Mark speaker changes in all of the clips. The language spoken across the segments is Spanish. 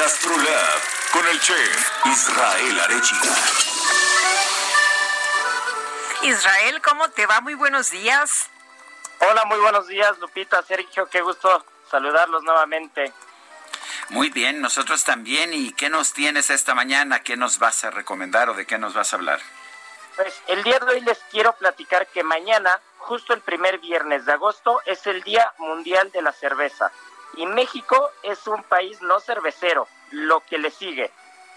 Speaker 1: GastroLab con el chef Israel Arechiga.
Speaker 2: Israel, ¿cómo te va? Muy buenos días.
Speaker 3: Hola, muy buenos días, Lupita, Sergio, qué gusto saludarlos nuevamente.
Speaker 4: Muy bien, nosotros también. ¿Y qué nos tienes esta mañana? ¿Qué nos vas a recomendar o de qué nos vas a hablar?
Speaker 3: Pues el día de hoy les quiero platicar que mañana, justo el primer viernes de agosto, es el Día Mundial de la Cerveza. Y México es un país no cervecero, lo que le sigue.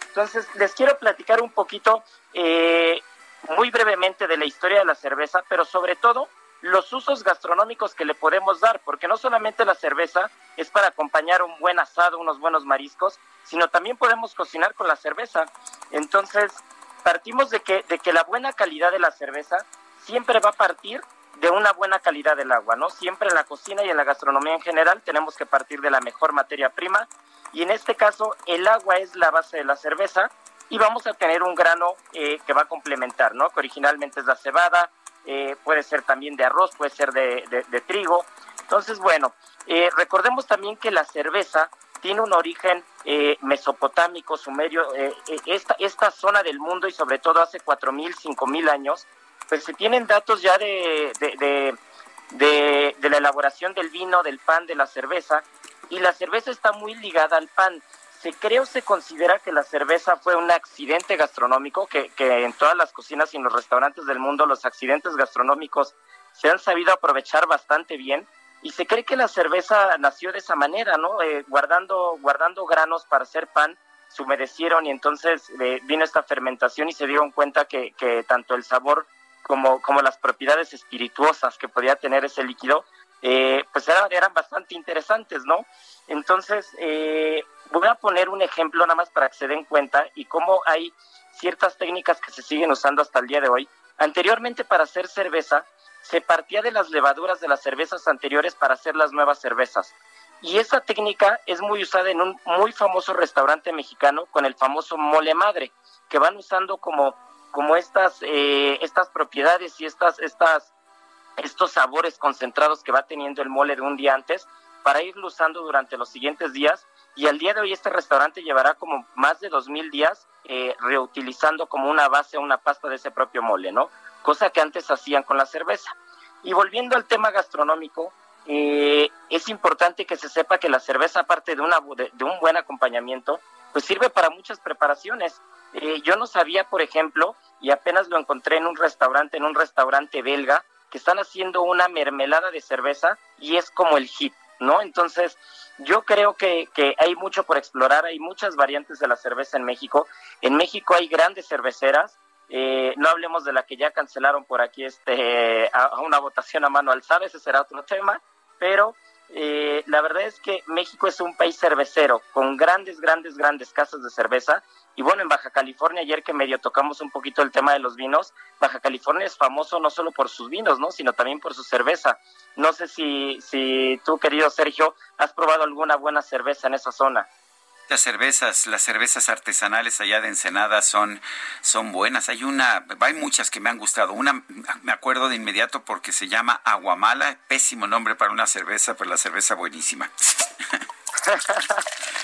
Speaker 3: Entonces, les quiero platicar un poquito, eh, muy brevemente, de la historia de la cerveza, pero sobre todo los usos gastronómicos que le podemos dar, porque no solamente la cerveza es para acompañar un buen asado, unos buenos mariscos, sino también podemos cocinar con la cerveza. Entonces, partimos de que, de que la buena calidad de la cerveza siempre va a partir de una buena calidad del agua, ¿no? Siempre en la cocina y en la gastronomía en general tenemos que partir de la mejor materia prima y en este caso el agua es la base de la cerveza y vamos a tener un grano eh, que va a complementar, ¿no? Que originalmente es la cebada, eh, puede ser también de arroz, puede ser de, trigo. Entonces, bueno, eh, recordemos también que la cerveza tiene un origen mesopotámico, sumerio, esta, esta zona del mundo y sobre todo hace 4.000, 5.000 años, pues se tienen datos ya de, de, de la elaboración del vino, del pan, de la cerveza, y la cerveza está muy ligada al pan se cree o se considera que la cerveza fue un accidente gastronómico, que, que en todas las cocinas y en los restaurantes del mundo los accidentes gastronómicos se han sabido aprovechar bastante bien y se cree que la cerveza nació de esa manera, ¿no? Eh, guardando, guardando granos para hacer pan, se humedecieron y entonces eh, vino esta fermentación y se dieron cuenta que, que tanto el sabor como, como las propiedades espirituosas que podía tener ese líquido, eh, pues eran, eran bastante interesantes, ¿no? Entonces, eh, voy a poner un ejemplo nada más para que se den cuenta y cómo hay ciertas técnicas que se siguen usando hasta el día de hoy. Anteriormente para hacer cerveza se partía de las levaduras de las cervezas anteriores para hacer las nuevas cervezas. Y esa técnica es muy usada en un muy famoso restaurante mexicano con el famoso mole madre, que van usando como, como estas, eh, estas propiedades y estas, estas, estos sabores concentrados que va teniendo el mole de un día antes para irlo usando durante los siguientes días y al día de hoy este restaurante llevará como más de dos mil días eh, reutilizando como una base una pasta de ese propio mole, ¿no? Cosa que antes hacían con la cerveza. Y volviendo al tema gastronómico, eh, es importante que se sepa que la cerveza, aparte de, una, de, un buen acompañamiento, pues sirve para muchas preparaciones. Eh, yo no sabía, por ejemplo, y apenas lo encontré en un restaurante, en un restaurante belga, que están haciendo una mermelada de cerveza y es como el hit, ¿no? Entonces, yo creo que, que, hay mucho por explorar, hay muchas variantes de la cerveza en México. En México hay grandes cerveceras, eh, no hablemos de la que ya cancelaron por aquí este, a, una votación a mano alzada, ese será otro tema, pero eh, la verdad es que México es un país cervecero, con grandes, grandes, grandes casas de cerveza. Y bueno, en Baja California, ayer que medio tocamos un poquito el tema de los vinos, Baja California es famoso no solo por sus vinos, ¿no? sino también por su cerveza. No sé si, si tú, querido Sergio, has probado alguna buena cerveza en esa zona.
Speaker 4: Las cervezas, las cervezas artesanales allá de Ensenada son, son buenas. Hay una, hay muchas que me han gustado. Una me acuerdo de inmediato porque se llama Aguamala, pésimo nombre para una cerveza, pero la cerveza buenísima.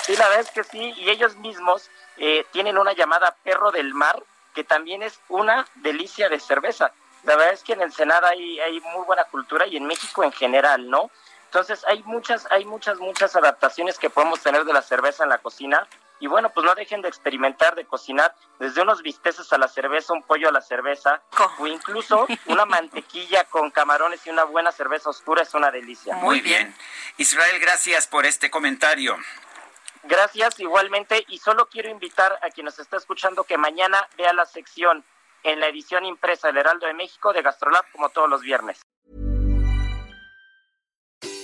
Speaker 3: sí, la verdad es que sí, y ellos mismos eh, tienen una llamada Perro del Mar, que también es una delicia de cerveza. La verdad es que en Ensenada hay, hay muy buena cultura y en México en general, ¿no? Entonces hay muchas, hay muchas, muchas adaptaciones que podemos tener de la cerveza en la cocina. Y bueno, pues no dejen de experimentar, de cocinar desde unos bisteces a la cerveza, un pollo a la cerveza, o incluso una mantequilla con camarones y una buena cerveza oscura es una delicia.
Speaker 4: Muy bien. Israel, gracias por este comentario.
Speaker 3: Gracias igualmente y solo quiero invitar a quien nos está escuchando que mañana vea la sección en la edición impresa del Heraldo de México de Gastrolab como todos los viernes.